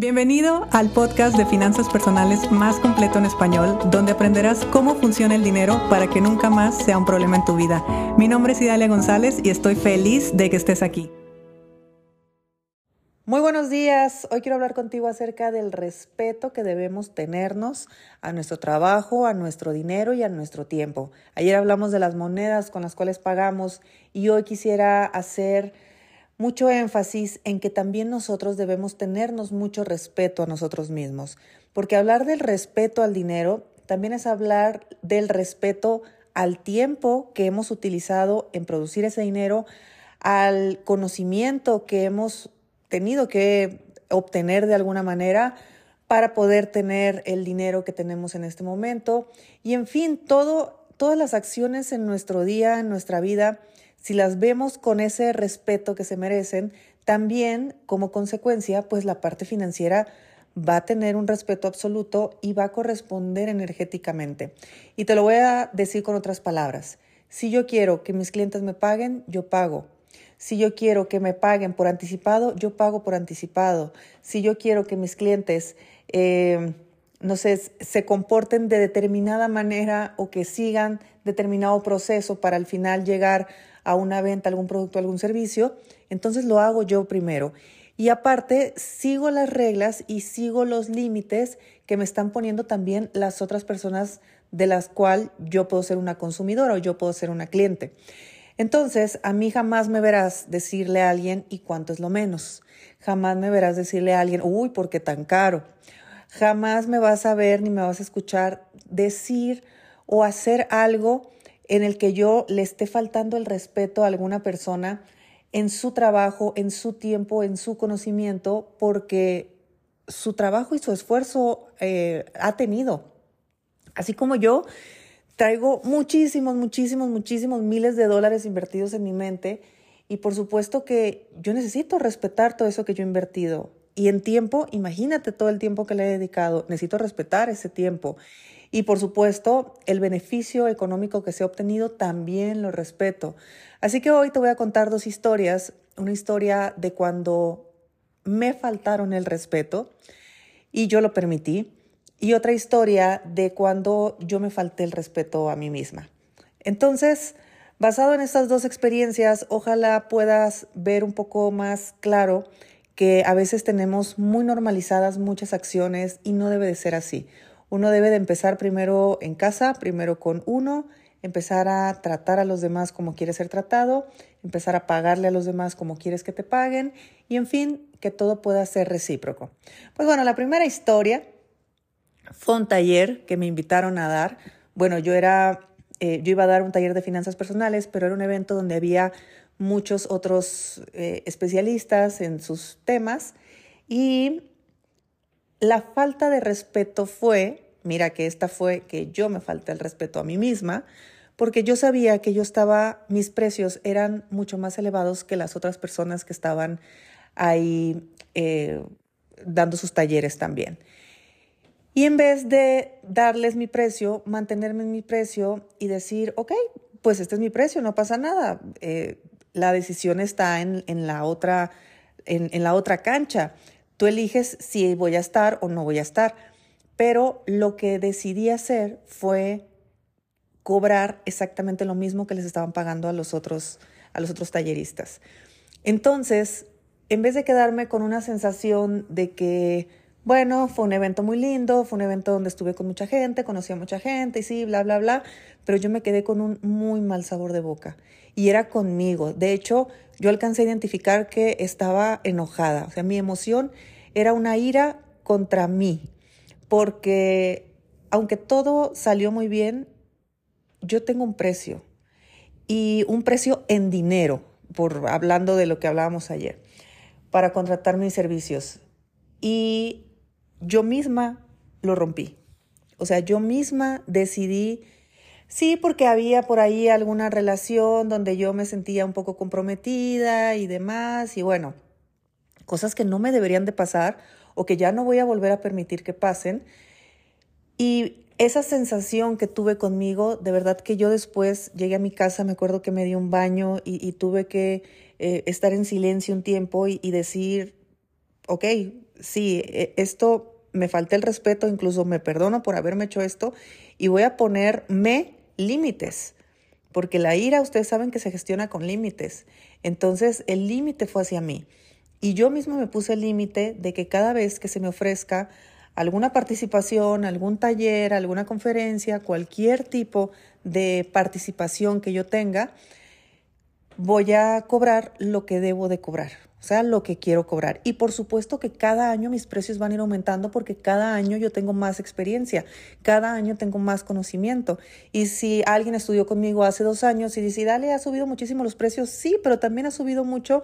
Bienvenido al podcast de finanzas personales más completo en español, donde aprenderás cómo funciona el dinero para que nunca más sea un problema en tu vida. Mi nombre es Idalia González y estoy feliz de que estés aquí. Muy buenos días. Hoy quiero hablar contigo acerca del respeto que debemos tenernos a nuestro trabajo, a nuestro dinero y a nuestro tiempo. Ayer hablamos de las monedas con las cuales pagamos y hoy quisiera hacer mucho énfasis en que también nosotros debemos tenernos mucho respeto a nosotros mismos, porque hablar del respeto al dinero también es hablar del respeto al tiempo que hemos utilizado en producir ese dinero, al conocimiento que hemos tenido que obtener de alguna manera para poder tener el dinero que tenemos en este momento. Y en fin, todo, todas las acciones en nuestro día, en nuestra vida, si las vemos con ese respeto que se merecen, también como consecuencia, pues la parte financiera va a tener un respeto absoluto y va a corresponder energéticamente. Y te lo voy a decir con otras palabras. Si yo quiero que mis clientes me paguen, yo pago. Si yo quiero que me paguen por anticipado, yo pago por anticipado. Si yo quiero que mis clientes, eh, no sé, se comporten de determinada manera o que sigan determinado proceso para al final llegar a una venta, algún producto, algún servicio, entonces lo hago yo primero. Y aparte, sigo las reglas y sigo los límites que me están poniendo también las otras personas de las cuales yo puedo ser una consumidora o yo puedo ser una cliente. Entonces, a mí jamás me verás decirle a alguien, ¿y cuánto es lo menos? Jamás me verás decirle a alguien, uy, ¿por qué tan caro? Jamás me vas a ver ni me vas a escuchar decir o hacer algo en el que yo le esté faltando el respeto a alguna persona en su trabajo, en su tiempo, en su conocimiento, porque su trabajo y su esfuerzo eh, ha tenido. Así como yo traigo muchísimos, muchísimos, muchísimos miles de dólares invertidos en mi mente y por supuesto que yo necesito respetar todo eso que yo he invertido. Y en tiempo, imagínate todo el tiempo que le he dedicado, necesito respetar ese tiempo. Y por supuesto, el beneficio económico que se ha obtenido también lo respeto. Así que hoy te voy a contar dos historias. Una historia de cuando me faltaron el respeto y yo lo permití. Y otra historia de cuando yo me falté el respeto a mí misma. Entonces, basado en estas dos experiencias, ojalá puedas ver un poco más claro que a veces tenemos muy normalizadas muchas acciones y no debe de ser así. Uno debe de empezar primero en casa, primero con uno, empezar a tratar a los demás como quieres ser tratado, empezar a pagarle a los demás como quieres que te paguen y en fin, que todo pueda ser recíproco. Pues bueno, la primera historia fue un taller que me invitaron a dar. Bueno, yo era, eh, yo iba a dar un taller de finanzas personales, pero era un evento donde había muchos otros eh, especialistas en sus temas y la falta de respeto fue, mira que esta fue que yo me falté el respeto a mí misma, porque yo sabía que yo estaba, mis precios eran mucho más elevados que las otras personas que estaban ahí eh, dando sus talleres también. Y en vez de darles mi precio, mantenerme en mi precio y decir, ok, pues este es mi precio, no pasa nada, eh, la decisión está en, la otra, en la otra cancha. Tú eliges si voy a estar o no voy a estar. Pero lo que decidí hacer fue cobrar exactamente lo mismo que les estaban pagando a los otros, a los otros talleristas. Entonces, en vez de quedarme con una sensación de que, bueno, fue un evento muy lindo, fue un evento donde estuve con mucha gente, conocí a mucha gente y sí, bla, bla, bla, pero yo me quedé con un muy mal sabor de boca. Y era conmigo. De hecho, yo alcancé a identificar que estaba enojada. O sea, mi emoción era una ira contra mí, porque aunque todo salió muy bien, yo tengo un precio y un precio en dinero, por hablando de lo que hablábamos ayer, para contratar mis servicios. Y yo misma lo rompí. O sea, yo misma decidí, sí, porque había por ahí alguna relación donde yo me sentía un poco comprometida y demás, y bueno, cosas que no me deberían de pasar o que ya no voy a volver a permitir que pasen. Y esa sensación que tuve conmigo, de verdad que yo después llegué a mi casa, me acuerdo que me di un baño y, tuve que eh, estar en silencio un tiempo y, decir, ok, sí, e, esto me falta el respeto, incluso me perdono por haberme hecho esto y voy a ponerme límites, porque la ira ustedes saben que se gestiona con límites. Entonces el límite fue hacia mí. Y yo mismo me puse el límite de que cada vez que se me ofrezca alguna participación, algún taller, alguna conferencia, cualquier tipo de participación que yo tenga, voy a cobrar lo que debo de cobrar, o sea, lo que quiero cobrar. Y por supuesto que cada año mis precios van a ir aumentando porque cada año yo tengo más experiencia, cada año tengo más conocimiento. Y si alguien estudió conmigo hace dos años y dice, dale, ha subido muchísimo los precios, sí, pero también ha subido mucho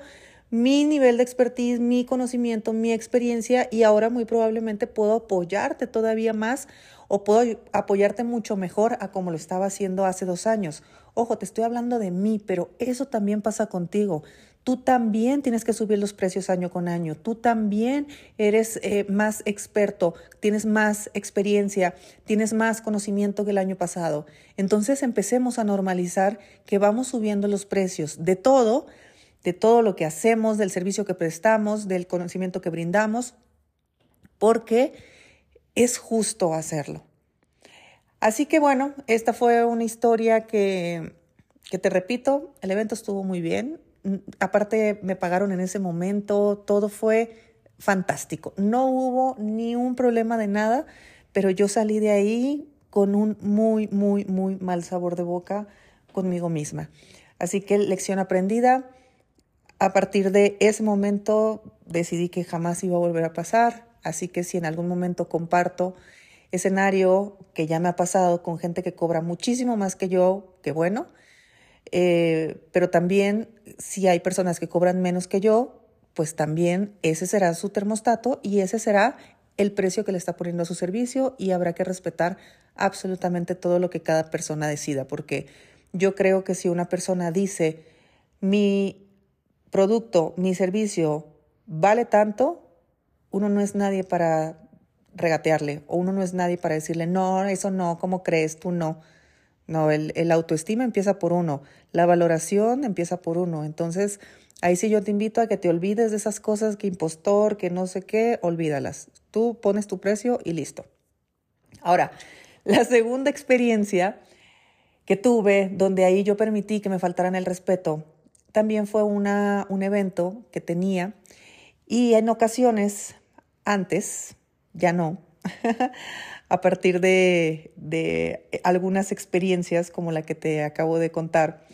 mi nivel de expertise, mi conocimiento, mi experiencia y ahora muy probablemente puedo apoyarte todavía más o puedo apoyarte mucho mejor a como lo estaba haciendo hace dos años. Ojo, te estoy hablando de mí, pero eso también pasa contigo. Tú también tienes que subir los precios año con año. Tú también eres eh, más experto, tienes más experiencia, tienes más conocimiento que el año pasado. Entonces empecemos a normalizar que vamos subiendo los precios de todo de todo lo que hacemos, del servicio que prestamos, del conocimiento que brindamos, porque es justo hacerlo. Así que bueno, esta fue una historia que, que te repito, el evento estuvo muy bien. Aparte me pagaron en ese momento, todo fue fantástico. No hubo ni un problema de nada, pero yo salí de ahí con un muy, muy, muy mal sabor de boca conmigo misma. Así que lección aprendida, a partir de ese momento decidí que jamás iba a volver a pasar, así que si en algún momento comparto escenario que ya me ha pasado con gente que cobra muchísimo más que yo, que bueno, eh, pero también si hay personas que cobran menos que yo, pues también ese será su termostato y ese será el precio que le está poniendo a su servicio y habrá que respetar absolutamente todo lo que cada persona decida, porque yo creo que si una persona dice, mi producto, mi servicio vale tanto, uno no es nadie para regatearle o uno no es nadie para decirle, no, eso no, ¿cómo crees? Tú no. No, el, autoestima empieza por uno, la valoración empieza por uno. Entonces, ahí sí yo te invito a que te olvides de esas cosas que impostor, que no sé qué, olvídalas. Tú pones tu precio y listo. Ahora, la segunda experiencia que tuve, donde ahí yo permití que me faltaran el respeto, también fue una, un evento que tenía y en ocasiones antes, ya no, a partir de, de, algunas experiencias como la que te acabo de contar,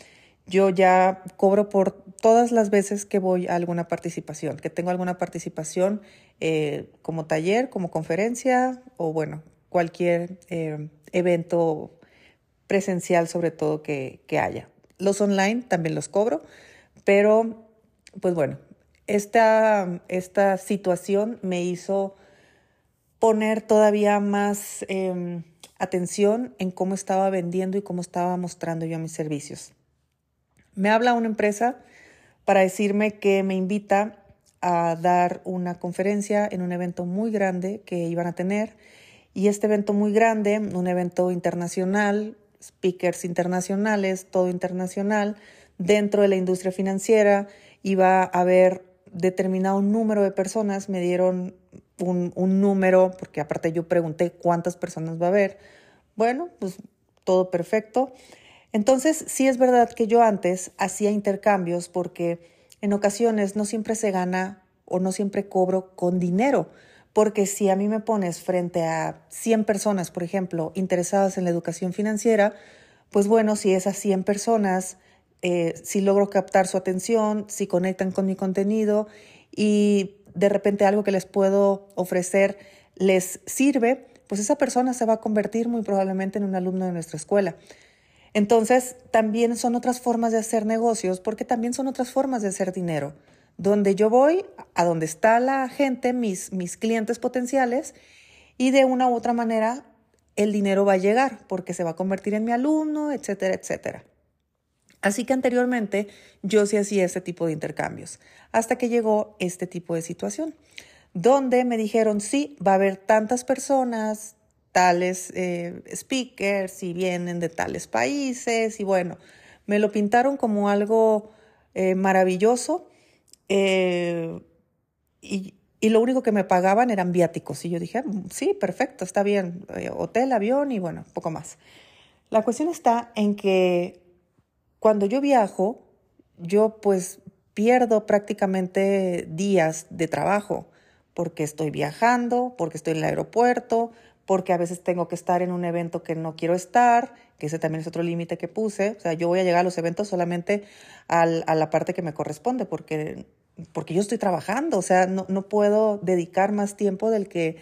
yo ya cobro por todas las veces que voy a alguna participación, que tengo alguna participación eh, como taller, como conferencia o bueno, cualquier eh, evento presencial sobre todo que, que haya. Los online también los cobro, pero, pues bueno, esta, esta situación me hizo poner todavía más em, atención en cómo estaba vendiendo y cómo estaba mostrando yo mis servicios. Me habla una empresa para decirme que me invita a dar una conferencia en un evento muy grande que iban a tener. Y este evento muy grande, un evento internacional, speakers internacionales, todo internacional, dentro de la industria financiera iba a haber determinado número de personas, me dieron un, número, porque aparte yo pregunté cuántas personas va a haber. Bueno, pues todo perfecto. Entonces, sí es verdad que yo antes hacía intercambios porque en ocasiones no siempre se gana o no siempre cobro con dinero, porque si a mí me pones frente a 100 personas, por ejemplo, interesadas en la educación financiera, pues bueno, si esas 100 personas eh, si logro captar su atención, si conectan con mi contenido y de repente algo que les puedo ofrecer les sirve, pues esa persona se va a convertir muy probablemente en un alumno de nuestra escuela. Entonces, también son otras formas de hacer negocios, porque también son otras formas de hacer dinero. Donde yo voy, a donde está la gente, mis, mis clientes potenciales, y de una u otra manera el dinero va a llegar, porque se va a convertir en mi alumno, etcétera, etcétera. Así que anteriormente yo sí hacía este tipo de intercambios, hasta que llegó este tipo de situación, donde me dijeron, sí, va a haber tantas personas, tales eh, speakers, y vienen de tales países, y bueno, me lo pintaron como algo eh, maravilloso. Eh, y, y lo único que me pagaban eran viáticos. Y yo dije, mm, sí, perfecto, está bien, hotel, avión y bueno, poco más. La cuestión está en que cuando yo viajo, yo pues pierdo prácticamente días de trabajo porque estoy viajando, porque estoy en el aeropuerto, porque a veces tengo que estar en un evento que no quiero estar, que ese también es otro límite que puse. O sea, yo voy a llegar a los eventos solamente a la parte que me corresponde, porque, porque yo estoy trabajando, o sea, no, no puedo dedicar más tiempo del que,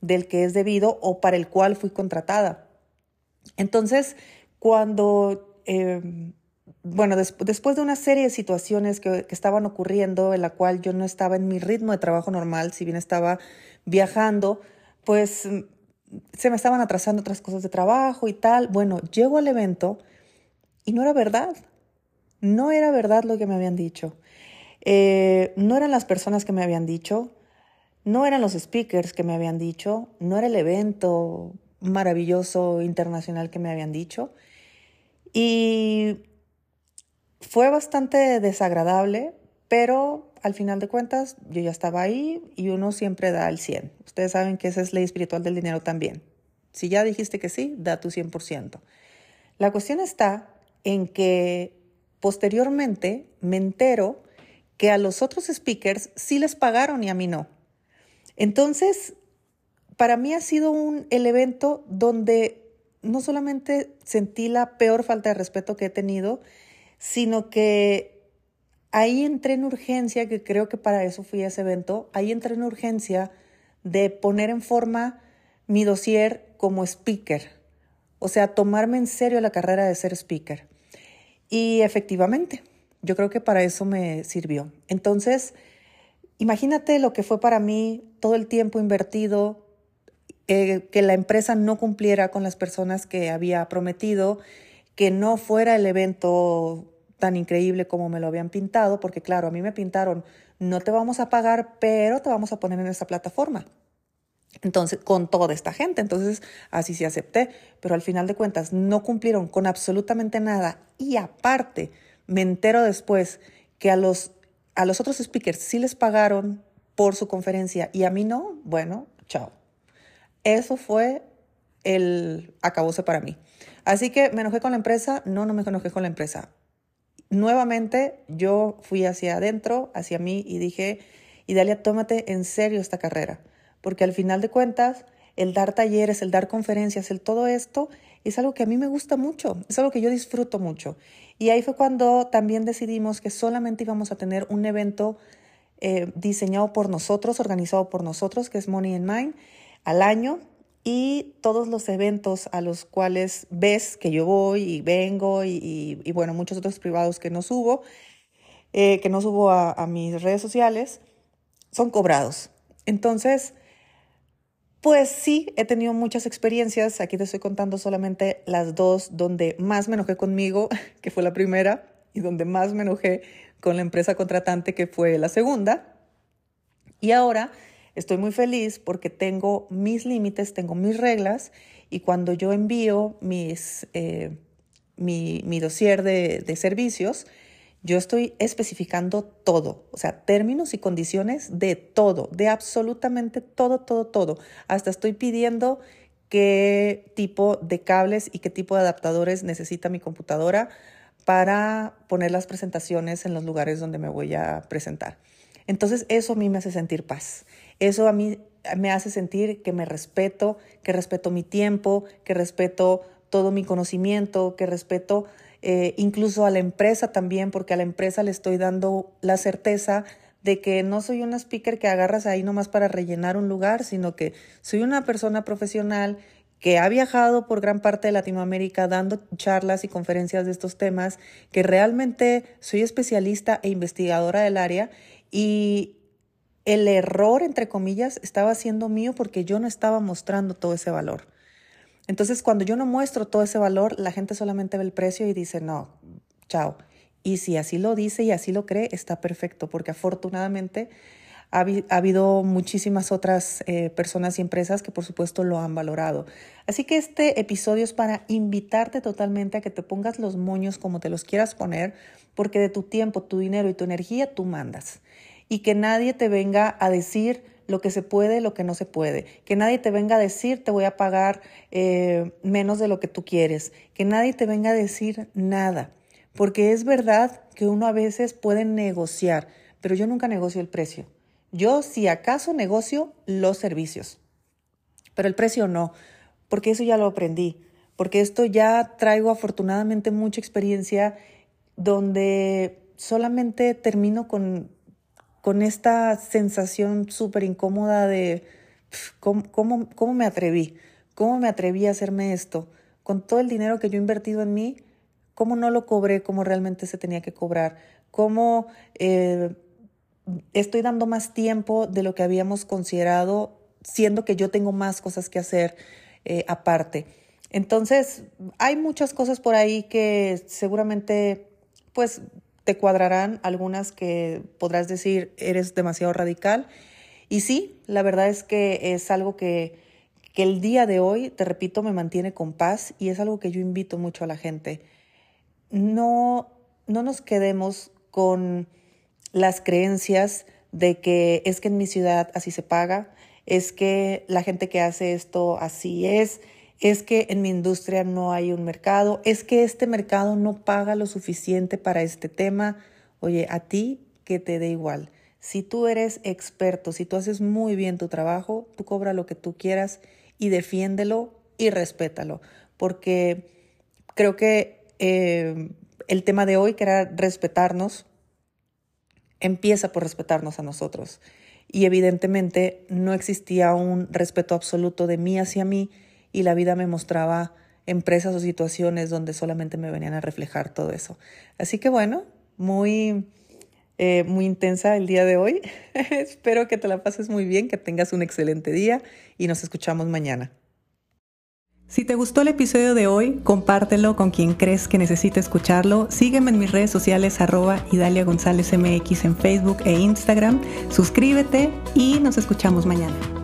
del que es debido o para el cual fui contratada. Entonces, cuando eh, bueno, después de una serie de situaciones que, estaban ocurriendo, en la cual yo no estaba en mi ritmo de trabajo normal, si bien estaba viajando, pues mm, se me estaban atrasando otras cosas de trabajo y tal. Bueno, llego al evento y no era verdad. No era verdad lo que me habían dicho. Eh, no eran las personas que me habían dicho, no eran los speakers que me habían dicho, no era el evento maravilloso internacional que me habían dicho. Y fue bastante desagradable, pero al final de cuentas yo ya estaba ahí y uno siempre da el 100. Ustedes saben que esa es ley espiritual del dinero también. Si ya dijiste que sí, da tu 100%. La cuestión está en que posteriormente me entero que a los otros speakers sí les pagaron y a mí no. Entonces, para mí ha sido un, el evento donde no solamente sentí la peor falta de respeto que he tenido, sino que ahí entré en urgencia, que creo que para eso fui a ese evento, ahí entré en urgencia de poner en forma mi dossier como speaker, o sea, tomarme en serio la carrera de ser speaker. Y efectivamente, yo creo que para eso me sirvió. Entonces, imagínate lo que fue para mí todo el tiempo invertido, eh, que la empresa no cumpliera con las personas que había prometido, que no fuera el evento tan increíble como me lo habían pintado, porque claro, a mí me pintaron, no te vamos a pagar, pero te vamos a poner en esta plataforma. Entonces, con toda esta gente, entonces así sí acepté, pero al final de cuentas no cumplieron con absolutamente nada y aparte me entero después que a los, a los otros speakers sí les pagaron por su conferencia y a mí no, bueno, chao. Eso fue el acabose para mí. Así que me enojé con la empresa, no, no me enojé con la empresa. Nuevamente yo fui hacia adentro, hacia mí y dije, Idalia, tómate en serio esta carrera, porque al final de cuentas, el dar talleres, el dar conferencias, el todo esto, es algo que a mí me gusta mucho, es algo que yo disfruto mucho. Y ahí fue cuando también decidimos que solamente íbamos a tener un evento eh, diseñado por nosotros, organizado por nosotros, que es Money in Mind, al año y todos los eventos a los cuales ves que yo voy y vengo y, bueno, muchos otros privados que no subo, eh, que no subo a, a mis redes sociales, son cobrados. Entonces, pues sí, he tenido muchas experiencias. Aquí te estoy contando solamente las dos donde más me enojé conmigo, que fue la primera, y donde más me enojé con la empresa contratante, que fue la segunda. Y ahora Estoy muy feliz porque tengo mis límites, tengo mis reglas y cuando yo envío mis, eh, mi, mi, dossier de, de servicios, yo estoy especificando todo, o sea, términos y condiciones de todo, de absolutamente todo, todo, todo. Hasta estoy pidiendo qué tipo de cables y qué tipo de adaptadores necesita mi computadora para poner las presentaciones en los lugares donde me voy a presentar. Entonces eso a mí me hace sentir paz. Eso a mí me hace sentir que me respeto, que respeto mi tiempo, que respeto todo mi conocimiento, que respeto eh, incluso a la empresa también, porque a la empresa le estoy dando la certeza de que no soy una speaker que agarras ahí nomás para rellenar un lugar, sino que soy una persona profesional que ha viajado por gran parte de Latinoamérica dando charlas y conferencias de estos temas, que realmente soy especialista e investigadora del área y, el error, entre comillas, estaba siendo mío porque yo no estaba mostrando todo ese valor. Entonces, cuando yo no muestro todo ese valor, la gente solamente ve el precio y dice, no, chao. Y si así lo dice y así lo cree, está perfecto, porque afortunadamente ha, habido muchísimas otras eh, personas y empresas que por supuesto lo han valorado. Así que este episodio es para invitarte totalmente a que te pongas los moños como te los quieras poner, porque de tu tiempo, tu dinero y tu energía tú mandas y que nadie te venga a decir lo que se puede, lo que no se puede. Que nadie te venga a decir te voy a pagar eh, menos de lo que tú quieres. Que nadie te venga a decir nada. Porque es verdad que uno a veces puede negociar, pero yo nunca negocio el precio. Yo si acaso negocio los servicios, pero el precio no, porque eso ya lo aprendí, porque esto ya traigo afortunadamente mucha experiencia donde solamente termino con, con esta sensación súper incómoda de ¿cómo, cómo, cómo me atreví, cómo me atreví a hacerme esto, con todo el dinero que yo he invertido en mí, cómo no lo cobré como realmente se tenía que cobrar, cómo eh, estoy dando más tiempo de lo que habíamos considerado, siendo que yo tengo más cosas que hacer eh, aparte. Entonces, hay muchas cosas por ahí que seguramente, pues, te cuadrarán, algunas que podrás decir, eres demasiado radical. Y sí, la verdad es que es algo que, que el día de hoy, te repito, me mantiene con paz y es algo que yo invito mucho a la gente. No, no nos quedemos con las creencias de que es que en mi ciudad así se paga, es que la gente que hace esto así es, es que en mi industria no hay un mercado, es que este mercado no paga lo suficiente para este tema. Oye, a ti que te dé igual. Si tú eres experto, si tú haces muy bien tu trabajo, tú cobra lo que tú quieras y defiéndelo y respétalo, porque creo que eh, el tema de hoy, que era respetarnos, empieza por respetarnos a nosotros. Y evidentemente no existía un respeto absoluto de mí hacia mí y la vida me mostraba empresas o situaciones donde solamente me venían a reflejar todo eso. Así que bueno, muy, eh, muy intensa el día de hoy. Espero que te la pases muy bien, que tengas un excelente día y nos escuchamos mañana. Si te gustó el episodio de hoy, compártelo con quien crees que necesite escucharlo. Sígueme en mis redes sociales arroba Idalia González MX en Facebook e Instagram. Suscríbete y nos escuchamos mañana.